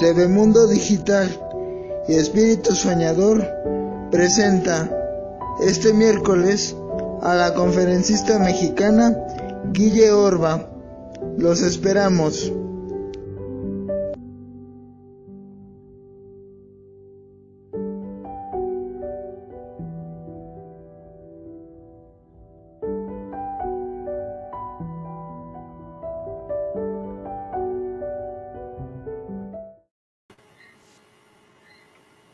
TV Mundo Digital y Espíritu Soñador presenta este miércoles a la conferencista mexicana Guille Orba. Los esperamos.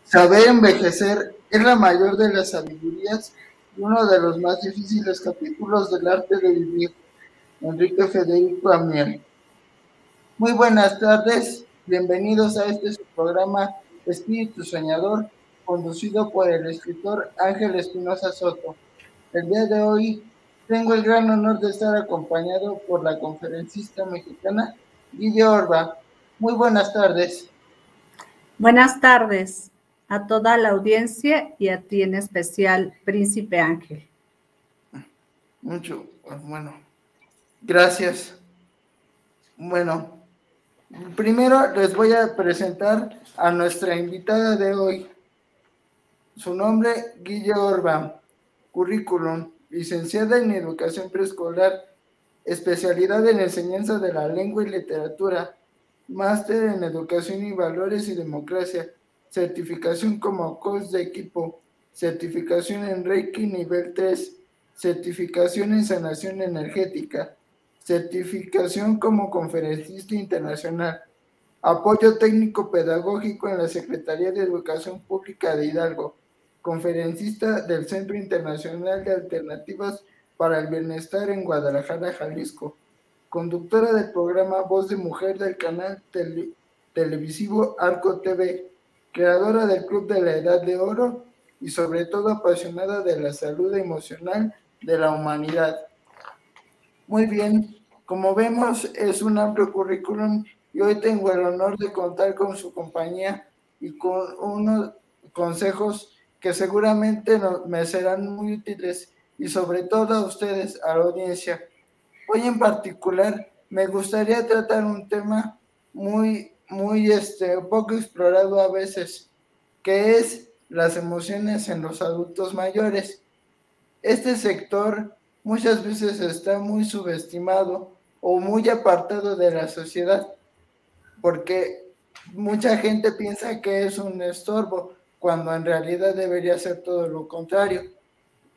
Saber envejecer es la mayor de las sabidurías y uno de los más difíciles capítulos del arte de vivir. Enrique Federico Amiel. Muy buenas tardes, bienvenidos a este programa Espíritu Soñador, conducido por el escritor Ángel Espinosa Soto. El día de hoy tengo el gran honor de estar acompañado por la conferencista mexicana Guille Orba. Muy buenas tardes. Buenas tardes a toda la audiencia y a ti en especial, Príncipe Ángel. Mucho, bueno, gracias. Bueno, primero les voy a presentar a nuestra invitada de hoy. Su nombre, Guille Orba, currículum, licenciada en educación preescolar, especialidad en enseñanza de la lengua y literatura, máster en educación y valores y democracia, certificación como coach de equipo, certificación en Reiki nivel 3, certificación en sanación energética, certificación como conferencista internacional, apoyo técnico pedagógico en la Secretaría de Educación Pública de Hidalgo, conferencista del Centro Internacional de Alternativas para el Bienestar en Guadalajara, Jalisco, conductora del programa Voz de Mujer del canal televisivo Arco TV, creadora del Club de la Edad de Oro y sobre todo apasionada de la salud emocional de la humanidad. Muy bien, como vemos es un amplio currículum y hoy tengo el honor de contar con su compañía y con unos consejos que seguramente me serán muy útiles y sobre todo a ustedes, a la audiencia. Hoy en particular me gustaría tratar un tema muy muy este, poco explorado a veces, que es las emociones en los adultos mayores. Este sector muchas veces está muy subestimado o muy apartado de la sociedad, porque mucha gente piensa que es un estorbo, cuando en realidad debería ser todo lo contrario.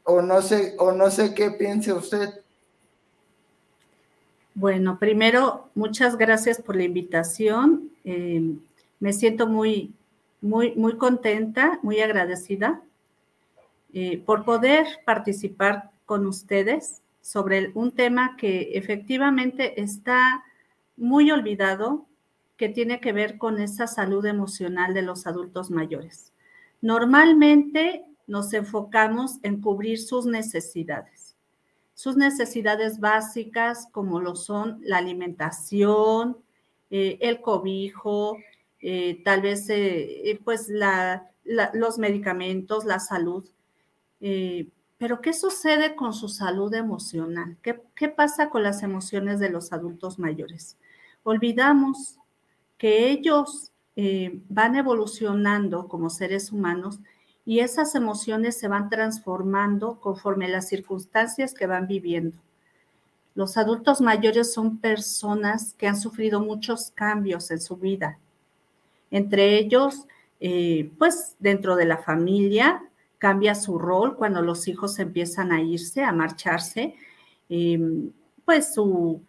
O no sé, o no sé qué piense usted. Bueno, primero, muchas gracias por la invitación. Eh, me siento muy, muy, muy contenta, muy agradecida eh, por poder participar con ustedes sobre un tema que efectivamente está muy olvidado, que tiene que ver con esa salud emocional de los adultos mayores. Normalmente nos enfocamos en cubrir sus necesidades sus necesidades básicas como lo son la alimentación, eh, el cobijo, eh, tal vez eh, pues los medicamentos, la salud. pero ¿qué sucede con su salud emocional? ¿Qué, ¿Qué pasa con las emociones de los adultos mayores? Olvidamos que ellos van evolucionando como seres humanos y esas emociones se van transformando conforme las circunstancias que van viviendo. Los adultos mayores son personas que han sufrido muchos cambios en su vida. Entre ellos, eh, pues dentro de la familia cambia su rol cuando los hijos empiezan a irse, a marcharse, em, pues su,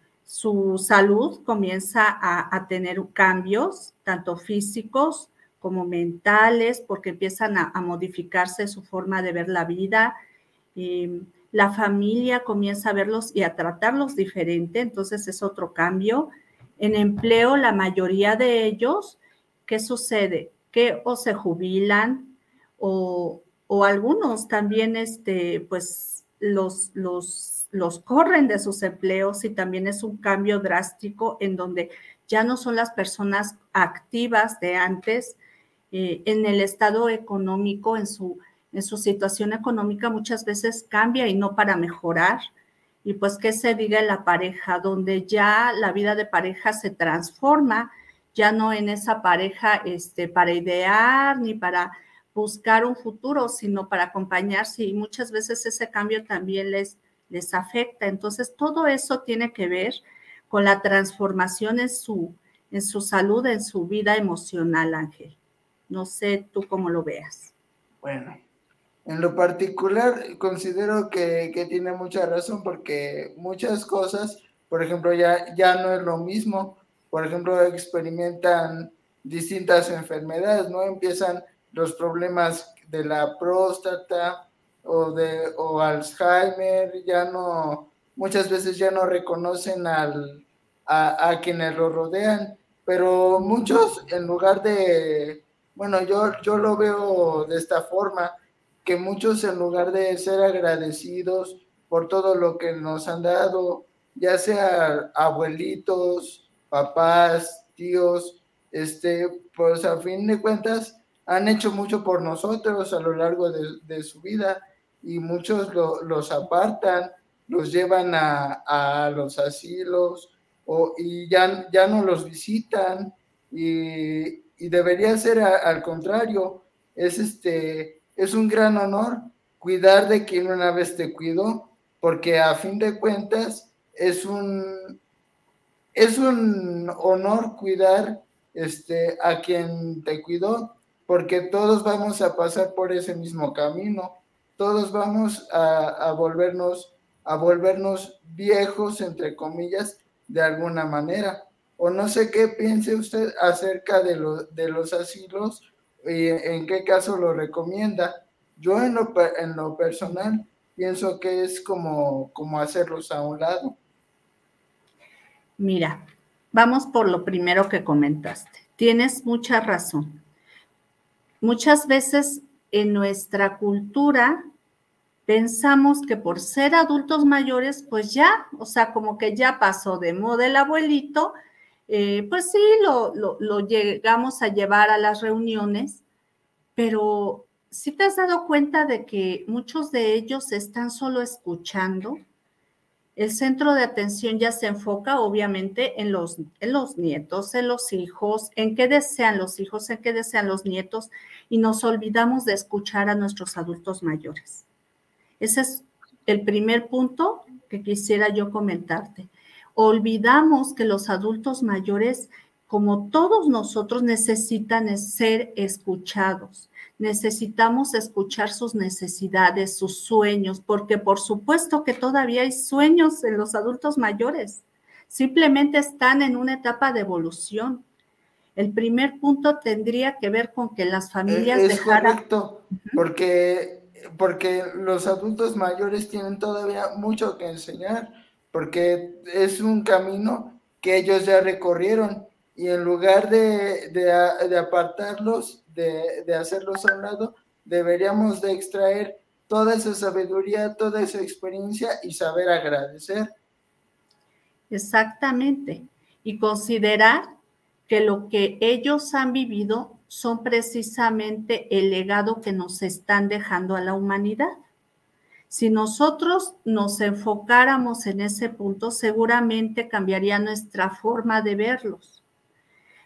salud comienza a tener cambios, tanto físicos como mentales, porque empiezan a, modificarse su forma de ver la vida. Em, la familia comienza a verlos y a tratarlos diferente, entonces es otro cambio. En empleo, la mayoría de ellos, ¿qué sucede? Que o se jubilan o, algunos también, este, pues, los, los, los corren de sus empleos y también es un cambio drástico en donde ya no son las personas activas de antes, eh, en el estado económico, en su, en su situación económica muchas veces cambia y no para mejorar. Y pues que se diga en la pareja, donde ya la vida de pareja se transforma, ya no en esa pareja este, para idear ni para buscar un futuro, sino para acompañarse y muchas veces ese cambio también les, afecta. Entonces, todo eso tiene que ver con la transformación en en su salud, en su vida emocional, Ángel. No sé tú cómo lo veas. Bueno, en lo particular considero que, que tiene mucha razón porque muchas cosas, por ejemplo, ya, ya no es lo mismo. Por ejemplo, experimentan distintas enfermedades, ¿no? Empiezan los problemas de la próstata o de o Alzheimer, ya no, muchas veces ya no reconocen al, a, a quienes lo rodean, pero muchos en lugar de, bueno, yo, yo lo veo de esta forma, que muchos en lugar de ser agradecidos por todo lo que nos han dado, ya sea abuelitos, papás, tíos, este, pues a fin de cuentas, han hecho mucho por nosotros a lo largo de, su vida y muchos los apartan, los llevan a, los asilos o, y ya, ya no los visitan y, debería ser al contrario, es, este, es un gran honor cuidar de quien una vez te cuidó, porque a fin de cuentas es un, es un honor cuidar este, a quien te cuidó porque todos vamos a pasar por ese mismo camino, todos vamos a, volvernos a volvernos viejos, entre comillas, de alguna manera. O no sé qué piense usted acerca de, de los asilos y en qué caso lo recomienda. Yo en lo, en lo personal pienso que es como, como hacerlos a un lado. Mira, vamos por lo primero que comentaste. Tienes mucha razón muchas veces en nuestra cultura pensamos que por ser adultos mayores, pues ya, o sea, como que ya pasó de moda el abuelito, eh, pues sí, lo, llegamos a llevar a las reuniones, pero ¿sí te has dado cuenta de que muchos de ellos están solo escuchando? El centro de atención ya se enfoca obviamente en los, en los nietos, en los hijos, en qué desean los hijos, en qué desean los nietos, y nos olvidamos de escuchar a nuestros adultos mayores. Ese es el primer punto que quisiera yo comentarte. Olvidamos que los adultos mayores, como todos nosotros, necesitan ser escuchados. Necesitamos escuchar sus necesidades, sus sueños, porque por supuesto que todavía hay sueños en los adultos mayores. Simplemente están en una etapa de evolución el primer punto tendría que ver con que las familias es, correcto, porque, porque los adultos mayores tienen todavía mucho que enseñar, porque es un camino que ellos ya recorrieron y en lugar de, de, apartarlos, de, de hacerlos a un lado, deberíamos de extraer toda esa sabiduría, toda esa experiencia y saber agradecer. Exactamente. Y considerar que lo que ellos han vivido son precisamente el legado que nos están dejando a la humanidad. Si nosotros nos enfocáramos en ese punto, seguramente cambiaría nuestra forma de verlos.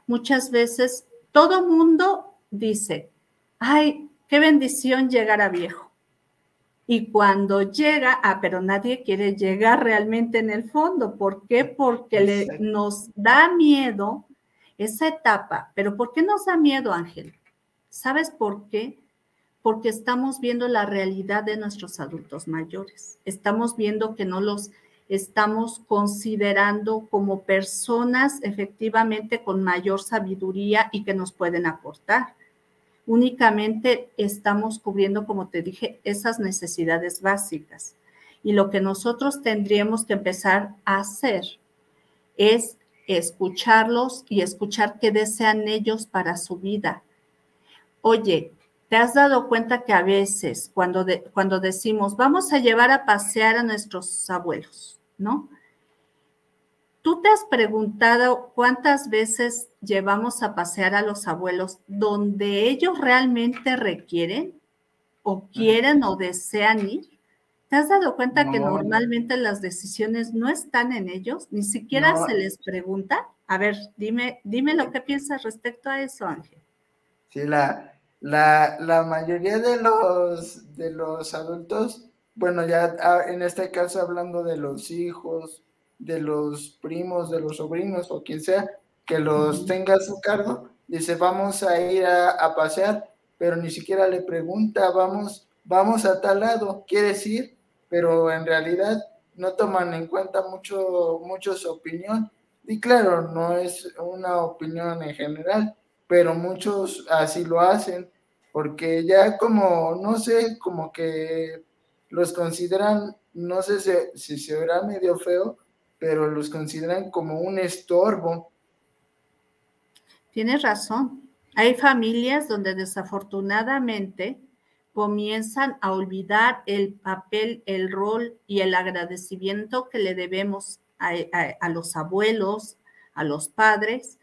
Muchas veces todo mundo dice, ay, qué bendición llegar a viejo. Y cuando llega, ah, pero nadie quiere llegar realmente en el fondo. ¿Por qué? Porque le, nos da miedo esa etapa. Pero ¿por qué nos da miedo, Ángel? ¿Sabes por qué? Porque estamos viendo la realidad de nuestros adultos mayores. Estamos viendo que no los estamos considerando como personas efectivamente con mayor sabiduría y que nos pueden aportar. Únicamente estamos cubriendo, como te dije, esas necesidades básicas. Y lo que nosotros tendríamos que empezar a hacer es escucharlos y escuchar qué desean ellos para su vida. Oye, ¿te has dado cuenta que a veces cuando, cuando decimos vamos a llevar a pasear a nuestros abuelos, ¿no? ¿Tú te has preguntado cuántas veces llevamos a pasear a los abuelos donde ellos realmente requieren o quieren o desean ir? ¿Te has dado cuenta que normalmente las decisiones no están en ellos? Ni siquiera se les pregunta. A ver, dime, dime lo que piensas respecto a eso, Ángel. Sí, la, la, la mayoría de los, de los adultos, bueno, ya ah, en este caso hablando de los hijos, de los primos, de los sobrinos o quien sea, que los tenga a su cargo, dice, vamos a ir a, pasear, pero ni siquiera le pregunta, vamos, vamos a tal lado, ¿quieres ir? Pero en realidad no toman en cuenta mucho, mucho su opinión. Y claro, no es una opinión en general, pero muchos así lo hacen, porque ya como, no sé, como que los consideran, no sé si, si se verá medio feo, pero los consideran como un estorbo Tienes razón. Hay familias donde desafortunadamente comienzan a olvidar el papel, el rol y el agradecimiento que le debemos a, los abuelos, a los padres,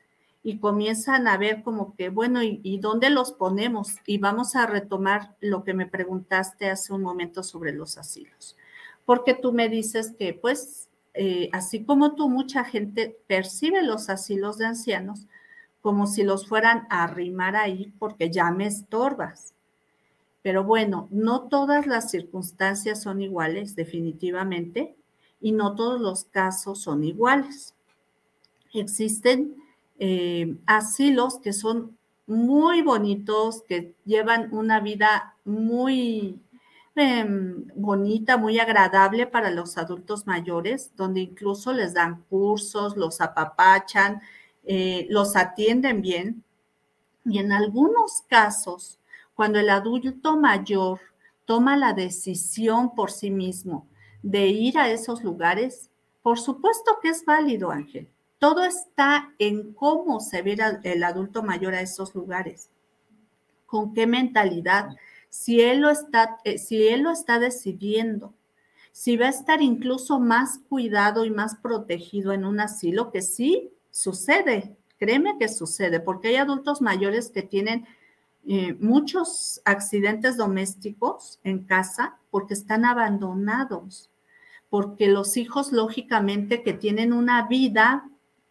y comienzan a ver como que, bueno, ¿y, dónde los ponemos? Y vamos a retomar lo que me preguntaste hace un momento sobre los asilos. Porque tú me dices que, pues, eh, así como tú, mucha gente percibe los asilos de ancianos como si los fueran a arrimar ahí porque ya me estorbas. Pero bueno, no todas las circunstancias son iguales, definitivamente, y no todos los casos son iguales. Existen eh, asilos que son muy bonitos, que llevan una vida muy em, bonita, muy agradable para los adultos mayores, donde incluso les dan cursos, los apapachan, eh, los atienden bien y en algunos casos, cuando el adulto mayor toma la decisión por sí mismo de ir a esos lugares, por supuesto que es válido, Ángel. Todo está en cómo se ve el adulto mayor a esos lugares, con qué mentalidad, si él lo está, eh, si él lo está decidiendo, si va a estar incluso más cuidado y más protegido en un asilo, que sí Sucede, créeme que sucede, porque hay adultos mayores que tienen eh, muchos accidentes domésticos en casa porque están abandonados, porque los hijos lógicamente que tienen una vida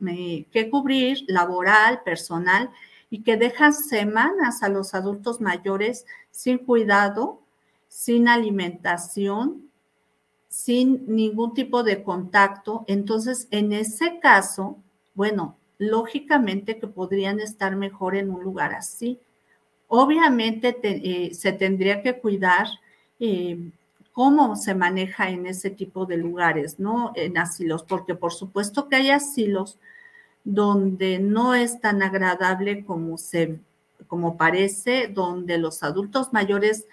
eh, que cubrir, laboral, personal, y que dejan semanas a los adultos mayores sin cuidado, sin alimentación, sin ningún tipo de contacto. Entonces, en ese caso, bueno, lógicamente que podrían estar mejor en un lugar así. Obviamente eh, se tendría que cuidar eh, cómo se maneja en ese tipo de lugares, ¿no? En asilos, porque por supuesto que hay asilos donde no es tan agradable como se como parece, donde los adultos mayores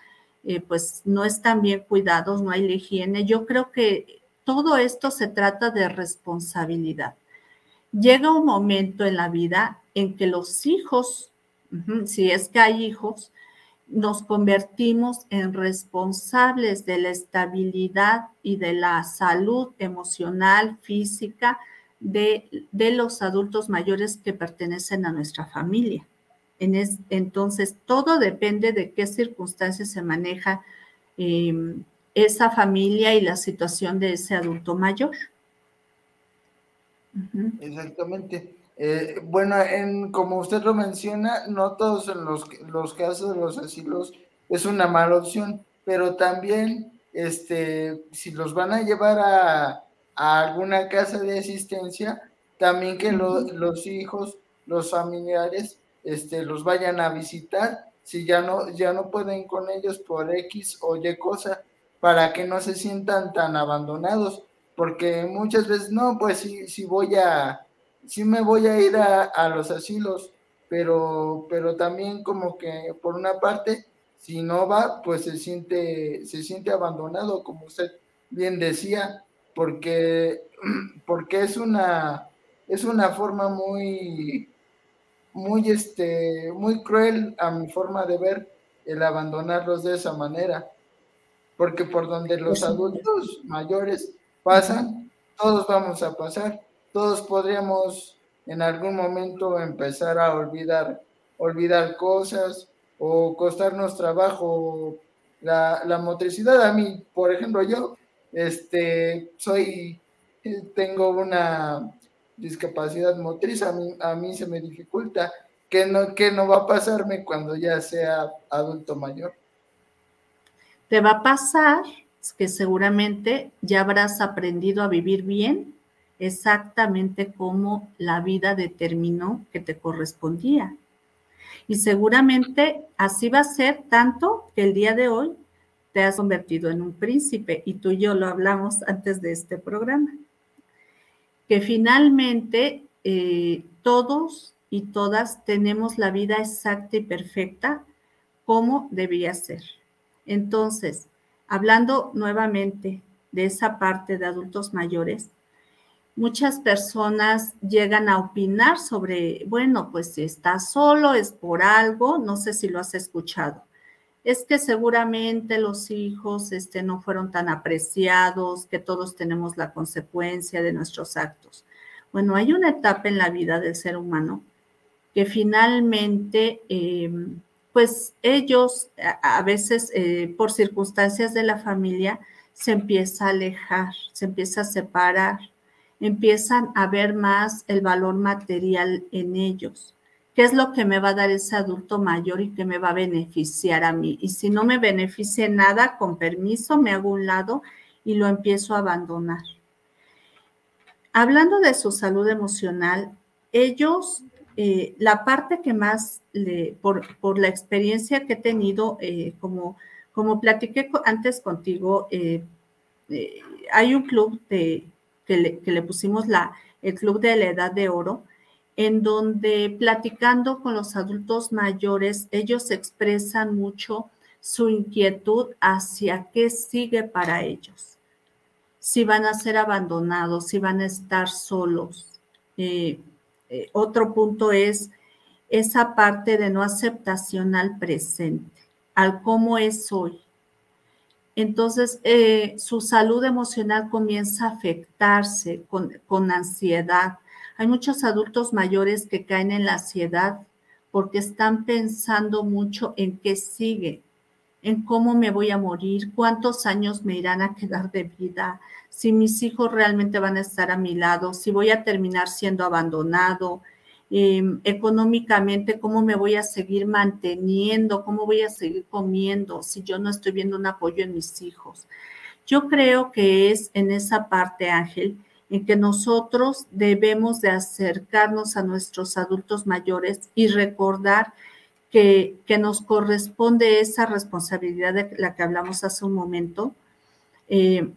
eh, pues no están bien cuidados, no hay la higiene. Yo creo que todo esto se trata de responsabilidad llega un momento en la vida en que los hijos, si es que hay hijos, nos convertimos en responsables de la estabilidad y de la salud emocional, física de, los adultos mayores que pertenecen a nuestra familia. entonces, todo depende de qué circunstancias se maneja em, esa familia y la situación de ese adulto mayor. Exactamente. Eh, bueno, en, como usted lo menciona, no todos en los, los casos de los asilos es una mala opción, pero también este, si los van a llevar a, alguna casa de asistencia, también que los hijos, los familiares, este, los vayan a visitar, si ya no, ya no pueden con ellos por X o Y cosa, para que no se sientan tan abandonados. Porque muchas veces, no, pues sí, sí voy a, sí me voy a ir a, los asilos, pero, pero también como que por una parte, si no va, pues se siente, se siente abandonado, como usted bien decía, porque, porque es una, es una forma muy, muy, este, muy cruel a mi forma de ver el abandonarlos de esa manera, porque por donde los pues adultos mayores pasan, todos vamos a pasar, todos podríamos en algún momento empezar a olvidar, olvidar cosas o costarnos trabajo. La, la motricidad. A mí, por ejemplo, yo este, soy, tengo una, discapacidad motriz, a mí, a mí se me dificulta. ¿Qué no, ¿Qué no va a pasarme cuando ya sea adulto mayor? Te va a pasar que seguramente ya habrás aprendido a vivir bien exactamente como la vida determinó que te correspondía. Y seguramente así va a ser tanto que el día de hoy te has convertido en un príncipe y tú y yo lo hablamos antes de este programa. Que finalmente eh, todos y todas tenemos la vida exacta y perfecta como debía ser. Entonces, hablando nuevamente de esa parte de adultos mayores, muchas personas llegan a opinar sobre, bueno, pues si estás solo es por algo, no sé si lo has escuchado. Es que seguramente los hijos este, no fueron tan apreciados, que todos tenemos la consecuencia de nuestros actos. Bueno, hay una etapa en la vida del ser humano que finalmente, em, pues ellos a, veces eh, por circunstancias de la familia se empieza a alejar, se empieza a separar empiezan a ver más el valor material en ellos. ¿Qué es lo que me va a dar ese adulto mayor y que me va a beneficiar a mí? Y si no me beneficia nada, con permiso, me hago un lado y lo empiezo a abandonar. Hablando de su salud emocional, ellos, eh, la parte que más, por, la experiencia que he tenido, eh, como, como platiqué antes contigo, eh, hay un club de, que le, pusimos la, el Club de la Edad de Oro, en donde platicando con los adultos mayores, ellos expresan mucho su inquietud hacia qué sigue para ellos. Si van a ser abandonados, si van a estar solos. Eh, eh, otro punto es esa parte de no aceptación al presente, al cómo es hoy entonces eh, su salud emocional comienza a afectarse con, ansiedad. Hay muchos adultos mayores que caen en la ansiedad porque están pensando mucho en qué sigue, en cómo me voy a morir, cuántos años me irán a quedar de vida, si mis hijos realmente van a estar a mi lado, si voy a terminar siendo abandonado, Em, económicamente, cómo me voy a seguir manteniendo, cómo voy a seguir comiendo si yo no estoy viendo un apoyo en mis hijos. Yo creo que es en esa parte, Ángel, en que nosotros debemos de acercarnos a nuestros adultos mayores y recordar que, nos corresponde esa responsabilidad de la que hablamos hace un momento, eh,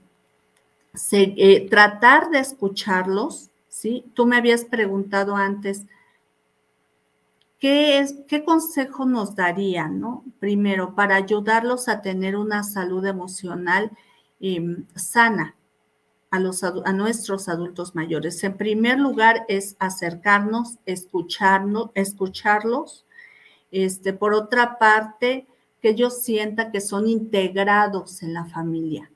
eh, tratar de escucharlos, ¿sí? Tú me habías preguntado antes, ¿Qué, es, ¿Qué consejo nos darían, no? Primero, para ayudarlos a tener una salud emocional em, sana a, nuestros adultos mayores. En primer lugar, es acercarnos, escucharnos, escucharlos. Este, por otra parte, que ellos sientan que son integrados en la familia.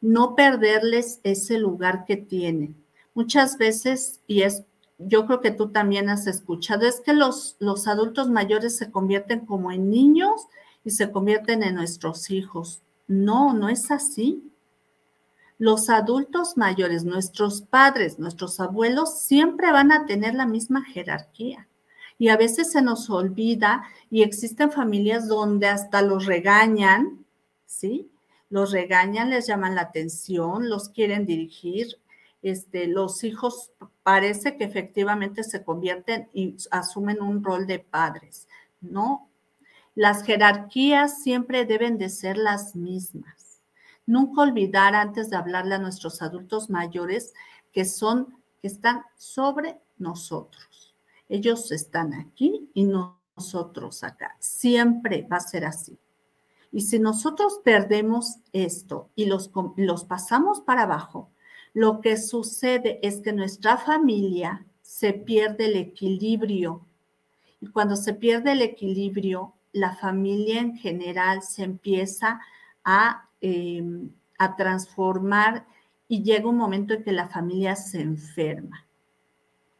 No perderles ese lugar que tienen. Muchas veces, y es yo creo que tú también has escuchado, es que los, los adultos mayores se convierten como en niños y se convierten en nuestros hijos. No, no es así. Los adultos mayores, nuestros padres, nuestros abuelos, siempre van a tener la misma jerarquía. Y a veces se nos olvida y existen familias donde hasta los regañan, ¿sí? Los regañan, les llaman la atención, los quieren dirigir, este, los hijos parece que efectivamente se convierten y asumen un rol de padres, ¿no? Las jerarquías siempre deben de ser las mismas. Nunca olvidar antes de hablarle a nuestros adultos mayores que son, que están sobre nosotros. Ellos están aquí y nosotros acá. Siempre va a ser así. Y si nosotros perdemos esto y los, los pasamos para abajo, lo que sucede es que nuestra familia se pierde el equilibrio. Y cuando se pierde el equilibrio, la familia en general se empieza a, em, a transformar y llega un momento en que la familia se enferma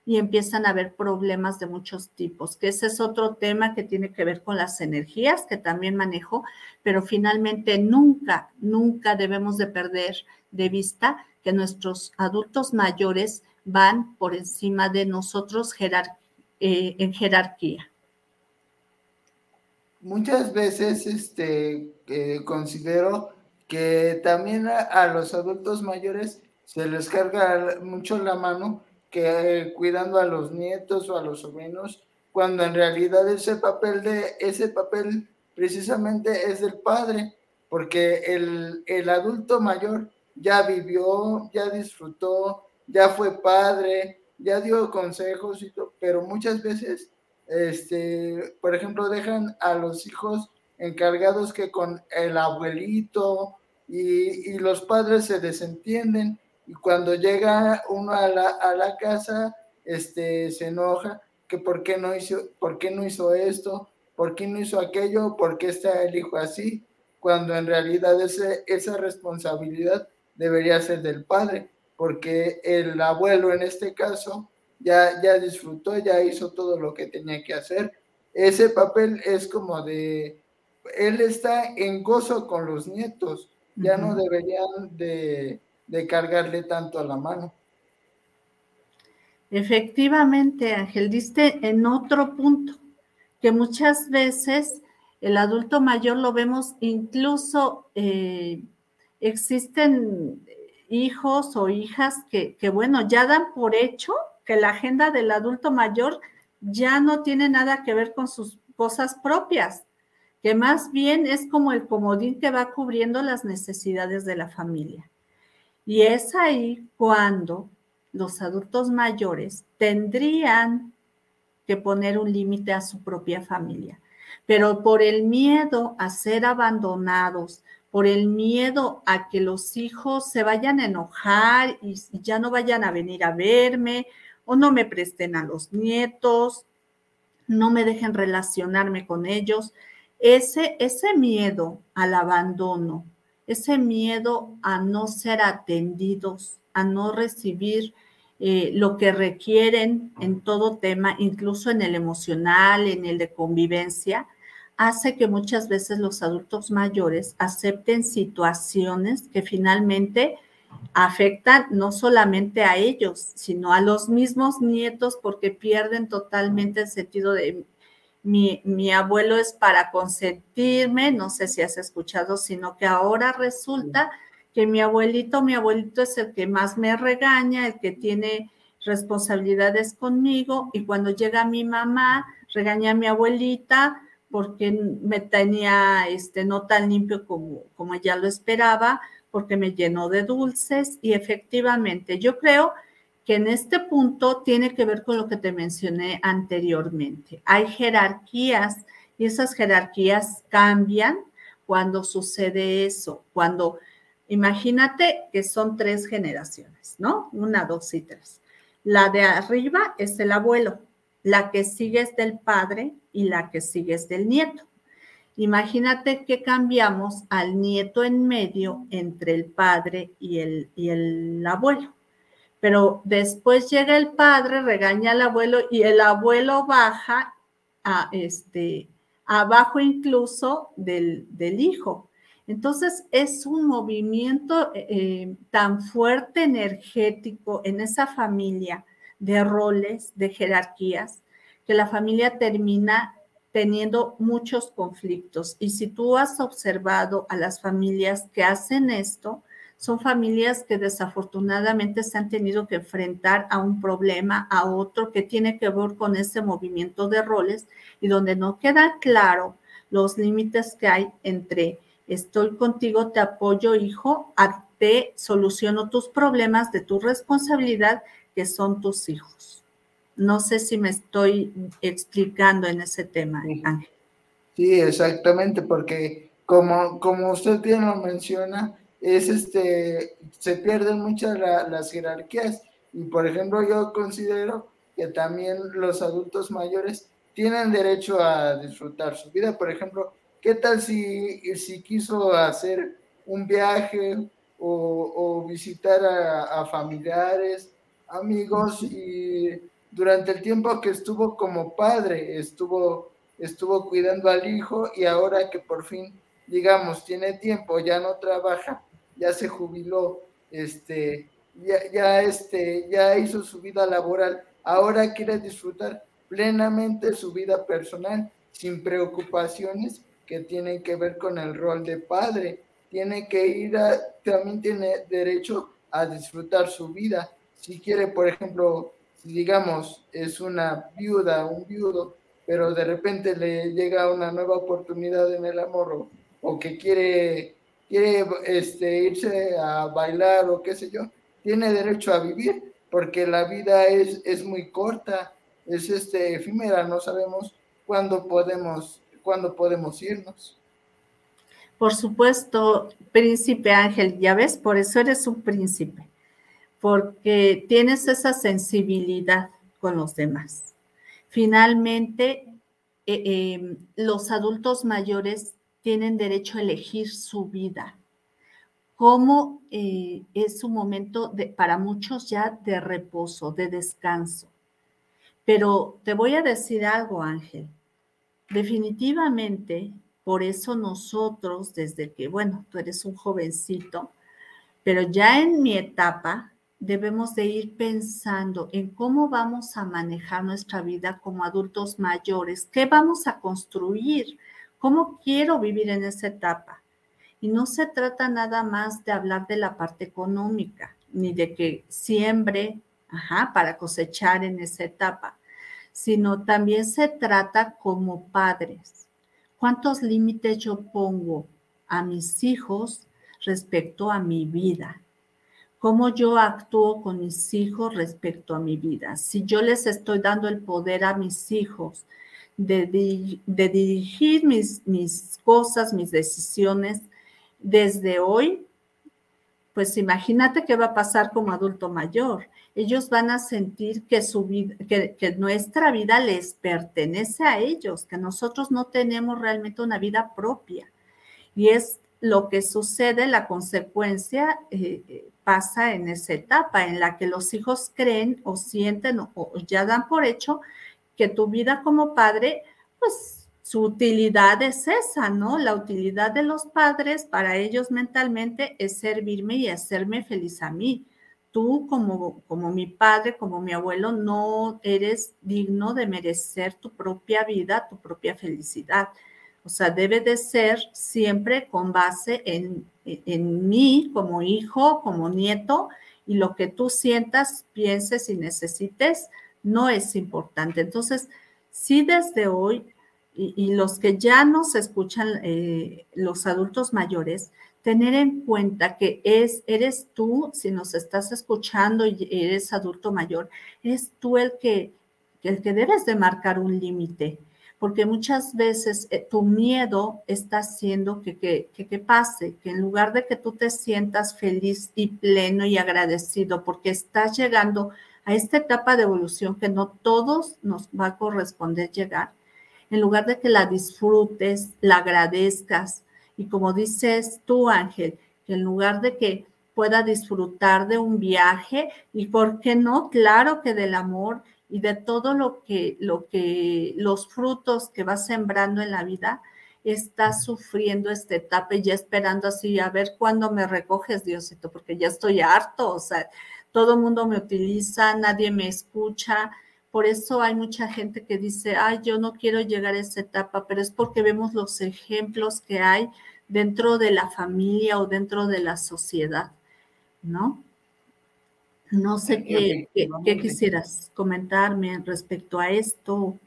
y empiezan a haber problemas de muchos tipos, que ese es otro tema que tiene que ver con las energías, que también manejo, pero finalmente nunca, nunca debemos de perder de vista que nuestros adultos mayores van por encima de nosotros eh, en jerarquía. Muchas veces este, eh, considero que también a, los adultos mayores se les carga mucho la mano que cuidando a los nietos o a los sobrinos, cuando en realidad ese papel de ese papel precisamente es del padre, porque el, el adulto mayor ya vivió, ya disfrutó, ya fue padre, ya dio consejos, y todo, pero muchas veces, este, por ejemplo, dejan a los hijos encargados que con el abuelito y, los padres se desentienden y cuando llega uno a la, a la casa, este, se enoja que por qué no hizo, por qué no hizo esto, por qué no hizo aquello, por qué está el hijo así, cuando en realidad ese, esa responsabilidad debería ser del padre, porque el abuelo en este caso ya, ya disfrutó, ya hizo todo lo que tenía que hacer. Ese papel es como de, él está en gozo con los nietos, ya no deberían de, de cargarle tanto a la mano. Efectivamente, Ángel, diste en otro punto, que muchas veces el adulto mayor lo vemos incluso eh, existen hijos o hijas que, bueno, ya dan por hecho que la agenda del adulto mayor ya no tiene nada que ver con sus cosas propias, que más bien es como el comodín que va cubriendo las necesidades de la familia. Y es ahí cuando los adultos mayores tendrían que poner un límite a su propia familia, pero por el miedo a ser abandonados, por el miedo a que los hijos se vayan a enojar y, ya no vayan a venir a verme o no me presten a los nietos, no me dejen relacionarme con ellos. Ese, ese miedo al abandono, ese miedo a no ser atendidos, a no recibir eh, lo que requieren en todo tema, incluso en el emocional, en el de convivencia, hace que muchas veces los adultos mayores acepten situaciones que finalmente afectan no solamente a ellos, sino a los mismos nietos porque pierden totalmente el sentido de mi, mi, abuelo es para consentirme, no sé si has escuchado, sino que ahora resulta que mi abuelito, mi abuelito es el que más me regaña, el que tiene responsabilidades conmigo y cuando llega mi mamá, regaña a mi abuelita, porque me tenía este, no tan limpio como, como ella lo esperaba, porque me llenó de dulces y efectivamente yo creo que en este punto tiene que ver con lo que te mencioné anteriormente. Hay jerarquías y esas jerarquías cambian cuando sucede eso, cuando imagínate que son tres generaciones, ¿no? Una, dos y tres. La de arriba es el abuelo, la que sigue es del padre y la que sigue es del nieto. Imagínate que cambiamos al nieto en medio entre el padre y el, y el abuelo. Pero después llega el padre, regaña al abuelo y el abuelo baja a este, abajo incluso del, del hijo. Entonces es un movimiento eh, tan fuerte energético en esa familia de roles, de jerarquías, que la familia termina teniendo muchos conflictos. Y si tú has observado a las familias que hacen esto, son familias que desafortunadamente se han tenido que enfrentar a un problema, a otro que tiene que ver con ese movimiento de roles y donde no queda claro los límites que hay entre estoy contigo, te apoyo, hijo, te soluciono tus problemas de tu responsabilidad que son tus hijos. No sé si me estoy explicando en ese tema, Ángel. Sí, exactamente, porque como, como usted bien lo menciona, es este, se pierden muchas las jerarquías. Y por ejemplo yo considero que también los adultos mayores tienen derecho a disfrutar su vida. Por ejemplo, ¿qué tal si, si quiso hacer un viaje o, visitar a familiares amigos y durante el tiempo que estuvo como padre, estuvo, estuvo cuidando al hijo y ahora que por fin, digamos, tiene tiempo, ya no trabaja, ya se jubiló, este, ya, ya, este, ya hizo su vida laboral, ahora quiere disfrutar plenamente su vida personal, sin preocupaciones que tienen que ver con el rol de padre. Tiene que ir a, también tiene derecho a disfrutar su vida. Si quiere, por ejemplo, digamos, es una viuda, un viudo, pero de repente le llega una nueva oportunidad en el amor o, que quiere, quiere este, irse a bailar o qué sé yo, tiene derecho a vivir porque la vida es, es muy corta, es este, efímera, no sabemos cuándo podemos, cuándo podemos irnos. Por supuesto, príncipe Ángel, ya ves, por eso eres un príncipe, porque tienes esa sensibilidad con los demás. Finalmente, eh, em, los adultos mayores tienen derecho a elegir su vida, cómo eh, es su momento para muchos ya de reposo, de descanso. Pero te voy a decir algo, Ángel. Definitivamente, por eso nosotros, desde que, bueno, tú eres un jovencito, pero ya en mi etapa, debemos de ir pensando en cómo vamos a manejar nuestra vida como adultos mayores, qué vamos a construir, cómo quiero vivir en esa etapa. Y no se trata nada más de hablar de la parte económica, ni de que siembre ajá, para cosechar en esa etapa, sino también se trata como padres. ¿Cuántos límites yo pongo a mis hijos respecto a mi vida? cómo yo actúo con mis hijos respecto a mi vida. Si yo les estoy dando el poder a mis hijos de, dirigir mis, mis cosas, mis decisiones desde hoy, pues imagínate qué va a pasar como adulto mayor. Ellos van a sentir que, su vida, que, que, nuestra vida les pertenece a ellos, que nosotros no tenemos realmente una vida propia. Y es lo que sucede, la consecuencia eh, pasa en esa etapa en la que los hijos creen o sienten o, ya dan por hecho que tu vida como padre, pues su utilidad es esa, ¿no? La utilidad de los padres para ellos mentalmente es servirme y hacerme feliz a mí. Tú como, como mi padre, como mi abuelo, no eres digno de merecer tu propia vida, tu propia felicidad. O sea, debe de ser siempre con base en, en mí como hijo, como nieto, y lo que tú sientas, pienses y necesites no es importante. Entonces, sí desde hoy, y, los que ya nos escuchan, eh, los adultos mayores, tener en cuenta que es, eres tú, si nos estás escuchando y eres adulto mayor, es tú el que, el que debes de marcar un límite porque muchas veces eh, tu miedo está haciendo que, que, pase, que en lugar de que tú te sientas feliz y pleno y agradecido porque estás llegando a esta etapa de evolución que no todos nos va a corresponder llegar, en lugar de que la disfrutes, la agradezcas y como dices tú, Ángel, que en lugar de que pueda disfrutar de un viaje y, ¿por qué no? Claro que del amor y de todo lo que, lo que, los frutos que vas sembrando en la vida, estás sufriendo esta etapa y ya esperando así, a ver cuándo me recoges, Diosito, porque ya estoy harto, o sea, todo el mundo me utiliza, nadie me escucha. Por eso hay mucha gente que dice, ay, yo no quiero llegar a esa etapa, pero es porque vemos los ejemplos que hay dentro de la familia o dentro de la sociedad, ¿no? No sé qué, quisieras comentarme respecto a esto.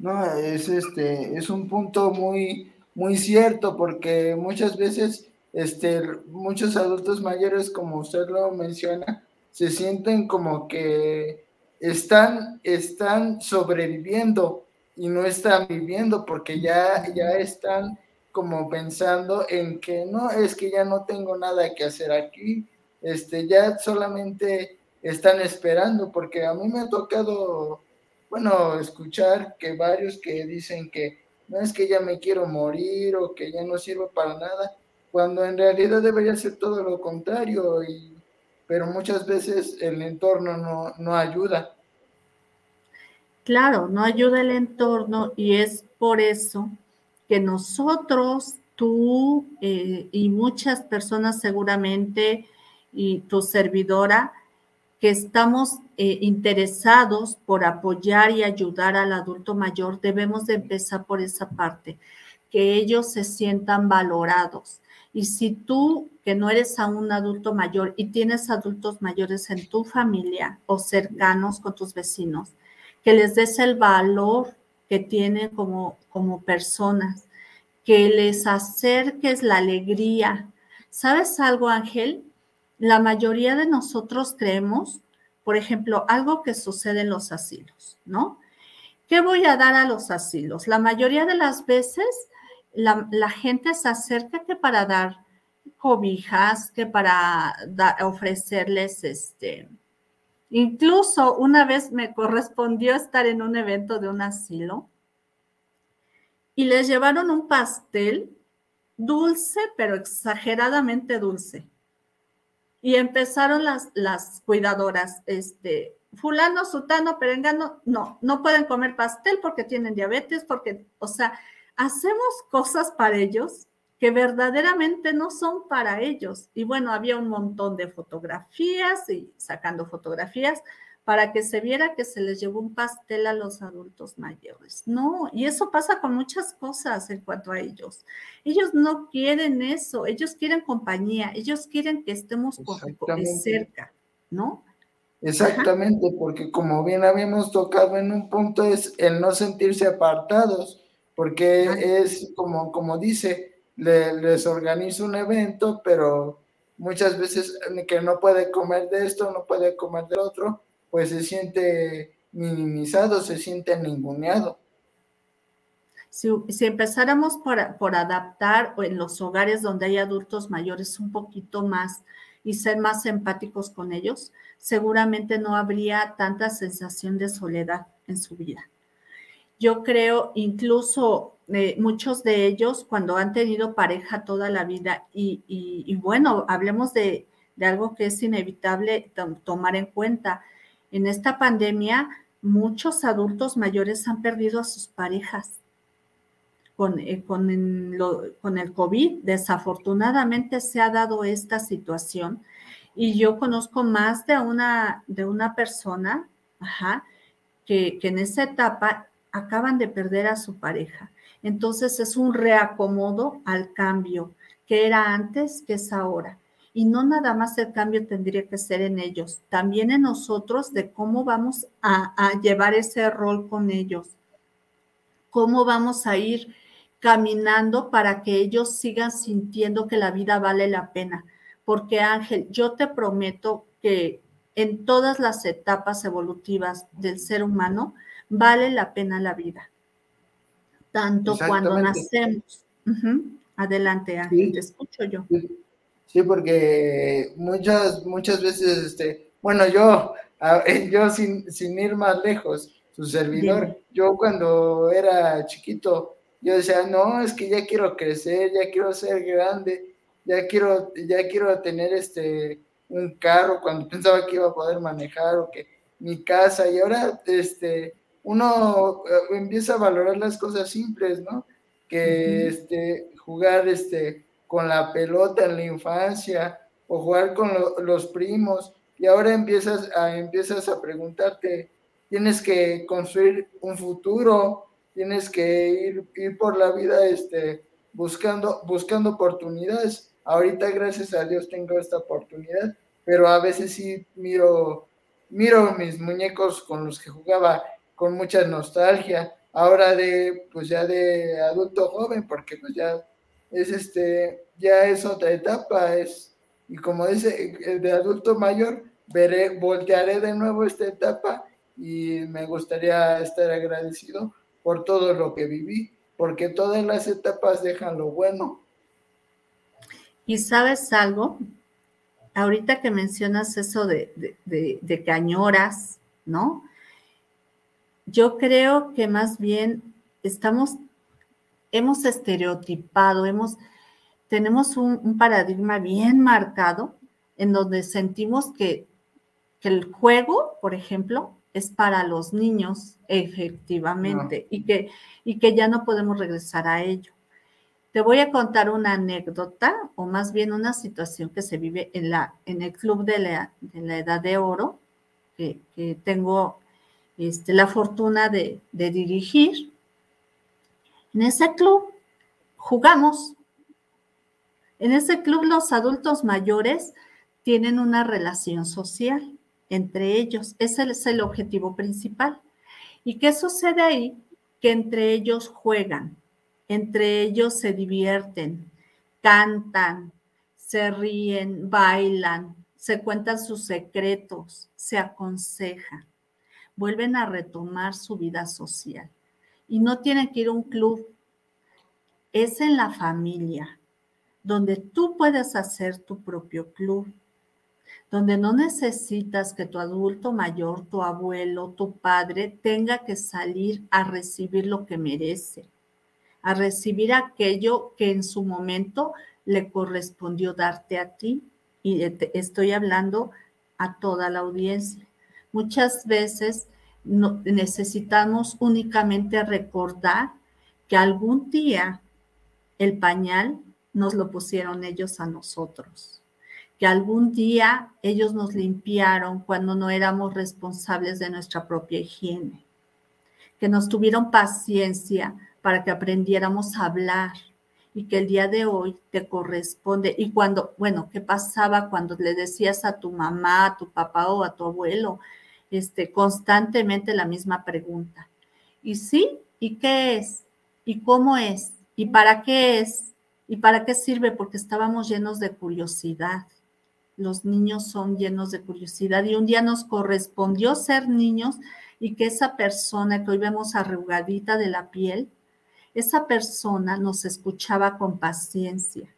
No, es este, es un punto muy, muy cierto, porque muchas veces, este, muchos adultos mayores, como usted lo menciona, se sienten como que están, están sobreviviendo y no están viviendo porque ya, ya están como pensando en que no, es que ya no tengo nada que hacer aquí, este, ya solamente están esperando, porque a mí me ha tocado, bueno, escuchar que varios que dicen que no es que ya me quiero morir o que ya no sirvo para nada, cuando en realidad debería ser todo lo contrario, y, pero muchas veces el entorno no, no ayuda. Claro, no ayuda el entorno y es por eso que nosotros tú eh, y muchas personas seguramente y tu servidora que estamos eh, interesados por apoyar y ayudar al adulto mayor, debemos de empezar por esa parte, que ellos se sientan valorados. Y si tú, que no eres aún adulto mayor y tienes adultos mayores en tu familia o cercanos con tus vecinos, que les des el valor que tienen como, como personas, que les acerques la alegría. ¿Sabes algo, Ángel? la mayoría de nosotros creemos, por ejemplo, algo que sucede en los asilos, ¿no? ¿Qué voy a dar a los asilos? La mayoría de las veces la, gente se acerca que para dar cobijas, que para ofrecerles este. Incluso una vez me correspondió estar en un evento de un asilo y les llevaron un pastel dulce, pero exageradamente dulce. Y empezaron las, las cuidadoras, este, fulano, sutano, perengano, no, no pueden comer pastel porque tienen diabetes, porque, o sea, hacemos cosas para ellos que verdaderamente no son para ellos. Y bueno, había un montón de fotografías y sacando fotografías, para que se viera que se les llevó un pastel a los adultos mayores. No, y eso pasa con muchas cosas en cuanto a ellos. Ellos no quieren eso, ellos quieren compañía, ellos quieren que estemos cerca, ¿no? Exactamente, porque como bien habíamos tocado en un punto es el no sentirse apartados, porque es como, como dice, les organizo un evento, pero muchas veces que no puede comer de esto, no puede comer del otro, pues se siente minimizado, se siente ninguneado. Si, empezáramos por, por adaptar en los hogares donde hay adultos mayores un poquito más y ser más empáticos con ellos, seguramente no habría tanta sensación de soledad en su vida. Yo creo incluso eh, muchos de ellos cuando han tenido pareja toda la vida y, y bueno, hablemos de, de, algo que es inevitable tomar en cuenta en esta pandemia, muchos adultos mayores han perdido a sus parejas con, eh, con, el COVID. Desafortunadamente se ha dado esta situación y yo conozco más de una, de una persona que, que en esa etapa acaban de perder a su pareja. Entonces es un reacomodo al cambio que era antes, que es ahora. Y no nada más el cambio tendría que ser en ellos, también en nosotros de cómo vamos a, llevar ese rol con ellos, cómo vamos a ir caminando para que ellos sigan sintiendo que la vida vale la pena. Porque Ángel, yo te prometo que en todas las etapas evolutivas del ser humano vale la pena la vida. Tanto cuando nacemos. Adelante, Ángel, te escucho yo. Sí, porque muchas, muchas veces, este, bueno, yo, yo sin, sin ir más lejos, su servidor, yo cuando era chiquito, yo decía, no, es que ya quiero crecer, ya quiero ser grande, ya quiero, ya quiero tener este un carro cuando pensaba que iba a poder manejar o que mi casa y ahora este uno eh, empieza a valorar las cosas simples, ¿no? Que este jugar este con la pelota en la infancia o jugar con los primos y ahora empiezas a, empiezas a preguntarte, tienes que construir un futuro, tienes que ir, ir por la vida este, buscando, buscando oportunidades. Ahorita, gracias a Dios, tengo esta oportunidad, pero a veces sí miro, miro mis muñecos con los que jugaba con mucha nostalgia. Ahora de, pues ya de adulto joven, porque pues ya es este, ya es otra etapa, es, y como dice, el de adulto mayor, veré, voltearé de nuevo esta etapa y me gustaría estar agradecido por todo lo que viví, porque todas las etapas dejan lo bueno. Y sabes algo, ahorita que mencionas eso de, de, de cañoras, ¿no? Yo creo que más bien estamos hemos estereotipado, hemos, tenemos un, paradigma bien marcado en donde sentimos que, el juego, por ejemplo, es para los niños, efectivamente, y, que, y que ya no podemos regresar a ello. Te voy a contar una anécdota o más bien una situación que se vive en, la, en el club de la, Edad de Oro, que, tengo este, la fortuna de, de dirigir. En ese club jugamos. En ese club los adultos mayores tienen una relación social entre ellos. Ese es el objetivo principal. ¿Y qué sucede ahí? Que entre ellos juegan, entre ellos se divierten, cantan, se ríen, bailan, se cuentan sus secretos, se aconsejan, vuelven a retomar su vida social. Y no tienen que ir a un club, es en la familia, donde tú puedes hacer tu propio club, donde no necesitas que tu adulto mayor, tu abuelo, tu padre tenga que salir a recibir lo que merece a recibir aquello que en su momento le correspondió darte a ti. Y estoy hablando a toda la audiencia. Muchas veces necesitamos únicamente recordar que algún día el pañal nos lo pusieron ellos a nosotros, que algún día ellos nos limpiaron cuando no éramos responsables de nuestra propia higiene, que nos tuvieron paciencia para que aprendiéramos a hablar y que el día de hoy te corresponde. Y cuando, bueno, ¿qué pasaba cuando le decías a tu mamá, a tu papá o a tu abuelo este, constantemente la misma pregunta? ¿Y sí? ¿Y qué es? ¿Y cómo es? ¿Y para qué es? ¿Y para qué sirve? Porque estábamos llenos de curiosidad. Los niños son llenos de curiosidad y un día nos correspondió ser niños y que esa persona que hoy vemos arrugadita de la piel, esa persona nos escuchaba con paciencia.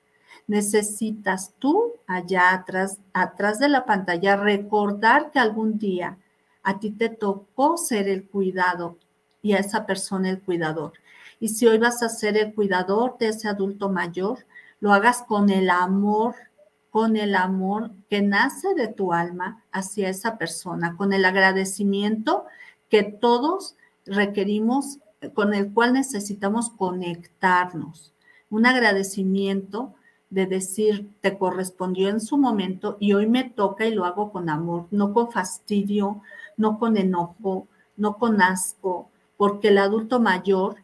Necesitas tú allá atrás, atrás de la pantalla, recordar que algún día a ti te tocó ser el cuidado y a esa persona el cuidador. Y si hoy vas a ser el cuidador de ese adulto mayor, lo hagas con el amor, con el amor que nace de tu alma hacia esa persona, con el agradecimiento que todos requerimos con el cual necesitamos conectarnos. Un agradecimiento de decir, te correspondió en su momento y hoy me toca y lo hago con amor, no con fastidio, no con enojo, no con asco, porque el adulto mayor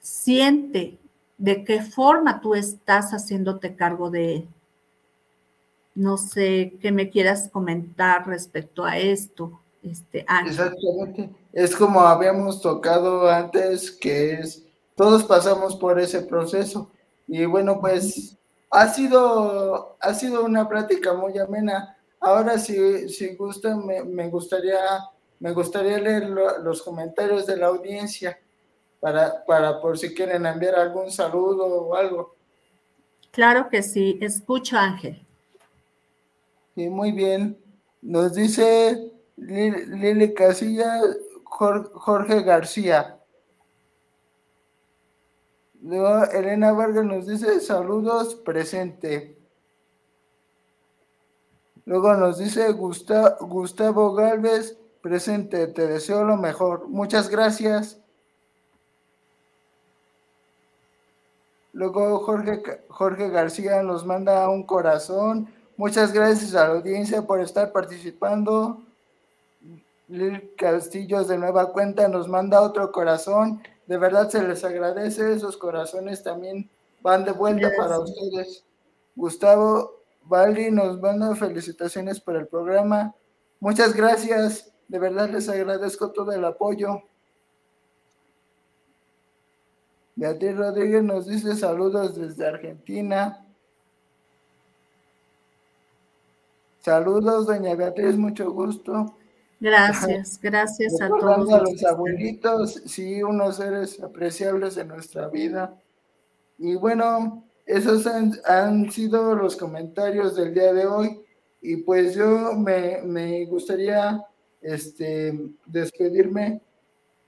siente de qué forma tú estás haciéndote cargo de él. No sé qué me quieras comentar respecto a esto. Este, Exactamente. Es como habíamos tocado antes, que es, todos pasamos por ese proceso. Y bueno, pues ha sido, ha sido una práctica muy amena. Ahora, si, si gustan, me, gustaría, me gustaría leer los comentarios de la audiencia para, para por si quieren enviar algún saludo o algo. Claro que sí. Escucho, Ángel. Sí, muy bien. Nos dice Lili Casilla, Jorge García. Luego Elena Vargas nos dice saludos, presente. Luego nos dice Gustavo, Galvez, presente, te deseo lo mejor. Muchas gracias. Luego Jorge, Jorge García nos manda un corazón. Muchas gracias a la audiencia por estar participando. Lil Castillos de nueva cuenta nos manda otro corazón. De verdad se les agradece. Esos corazones también van de vuelta para ustedes. Gustavo Valdi nos manda felicitaciones por el programa. Muchas gracias. De verdad les agradezco todo el apoyo. Beatriz Rodríguez nos dice saludos desde Argentina. Saludos, doña Beatriz, mucho gusto. Gracias, gracias a todos. A los abuelitos, sí, unos seres apreciables de nuestra vida. Y bueno, esos han, sido los comentarios del día de hoy. Y pues yo me, gustaría este, despedirme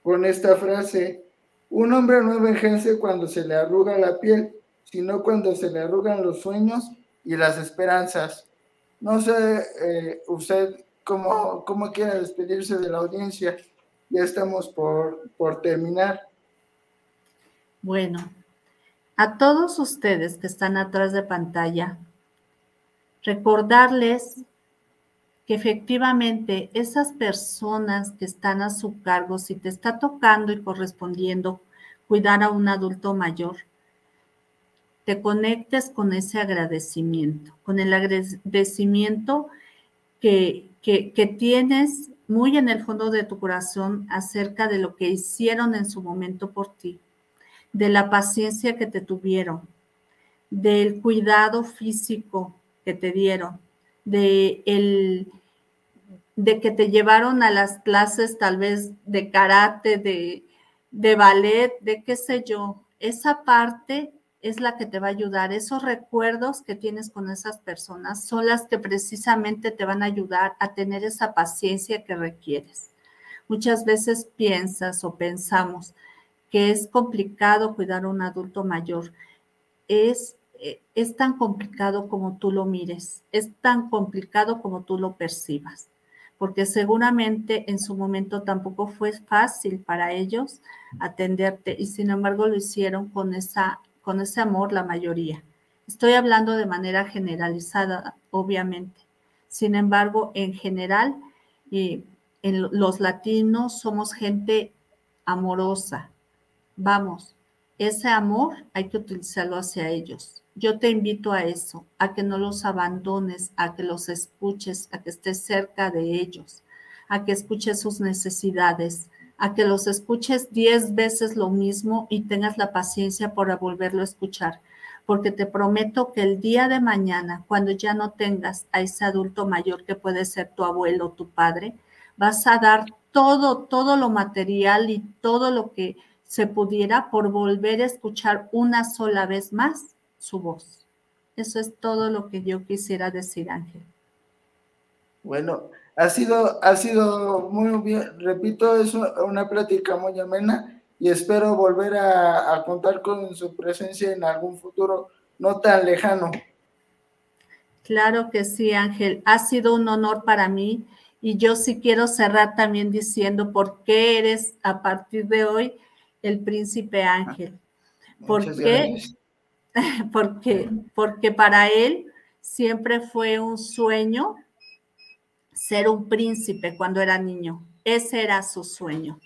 con esta frase. Un hombre no envejece cuando se le arruga la piel, sino cuando se le arrugan los sueños y las esperanzas. No sé, eh, usted ¿Cómo, cómo quiere despedirse de la audiencia? Ya estamos por, por terminar. Bueno, A todos ustedes que están atrás de pantalla, recordarles que efectivamente esas personas que están a su cargo, si te está tocando y correspondiendo cuidar a un adulto mayor, te conectes con ese agradecimiento, con el agradecimiento que, que, tienes muy en el fondo de tu corazón acerca de lo que hicieron en su momento por ti, de la paciencia que te tuvieron, del cuidado físico que te dieron, de el de que te llevaron a las clases tal vez de karate, de, de ballet, de qué sé yo. Esa parte es la que te va a ayudar. Esos recuerdos que tienes con esas personas son las que precisamente te van a ayudar a tener esa paciencia que requieres. Muchas veces piensas o pensamos que es complicado cuidar a un adulto mayor. Es, eh, es tan complicado como tú lo mires, es tan complicado como tú lo percibas porque seguramente en su momento tampoco fue fácil para ellos atenderte y sin embargo lo hicieron con, esa, con ese amor la mayoría. Estoy hablando de manera generalizada, obviamente. Sin embargo, en general, en los latinos somos gente amorosa. Vamos, ese amor hay que utilizarlo hacia ellos. Yo te invito a eso, a que no los abandones, a que los escuches, a que estés cerca de ellos, a que escuches sus necesidades, a que los escuches diez veces lo mismo y tengas la paciencia para volverlo a escuchar. Porque te prometo que el día de mañana, cuando ya no tengas a ese adulto mayor que puede ser tu abuelo tu padre, vas a dar todo, todo lo material y todo lo que se pudiera por volver a escuchar una sola vez más su voz. Eso es todo lo que yo quisiera decir, Ángel. Bueno, ha sido, ha sido muy bien, repito, es una plática muy amena y espero volver a, contar con su presencia en algún futuro no tan lejano. Claro que sí, Ángel. Ha sido un honor para mí y yo sí quiero cerrar también diciendo por qué eres a partir de hoy el príncipe Ángel. Porque porque, porque para él siempre fue un sueño ser un príncipe cuando era niño. Ese era su sueño.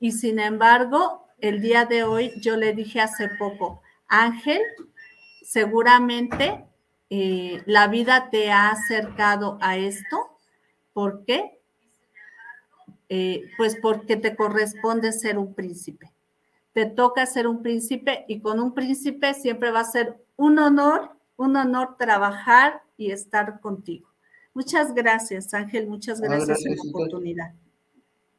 Y sin embargo, el día de hoy yo le dije hace poco, Ángel, seguramente eh, la vida te ha acercado a esto. ¿Por qué? Eh, pues porque te corresponde ser un príncipe te toca ser un príncipe y con un príncipe siempre va a ser un honor, un honor trabajar y estar contigo. Muchas gracias, Ángel, muchas gracias, por la oportunidad.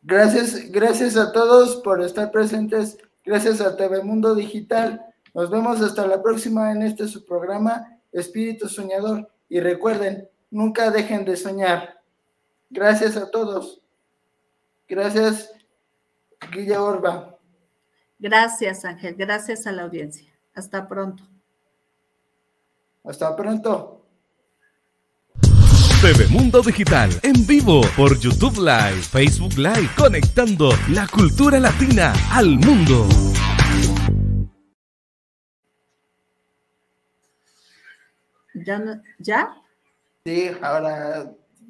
Gracias, gracias a todos por estar presentes. Gracias a TV Mundo Digital. Nos vemos hasta la próxima en este su programa Espíritu Soñador. Y recuerden, nunca dejen de soñar. Gracias a todos. Gracias, Guilla Orba. Gracias, Ángel. Gracias a la audiencia. Hasta pronto. Hasta pronto. TV Mundo Digital en vivo por YouTube Live, Facebook Live, conectando la cultura latina al mundo. ¿Ya? ¿Ya? Sí, ahora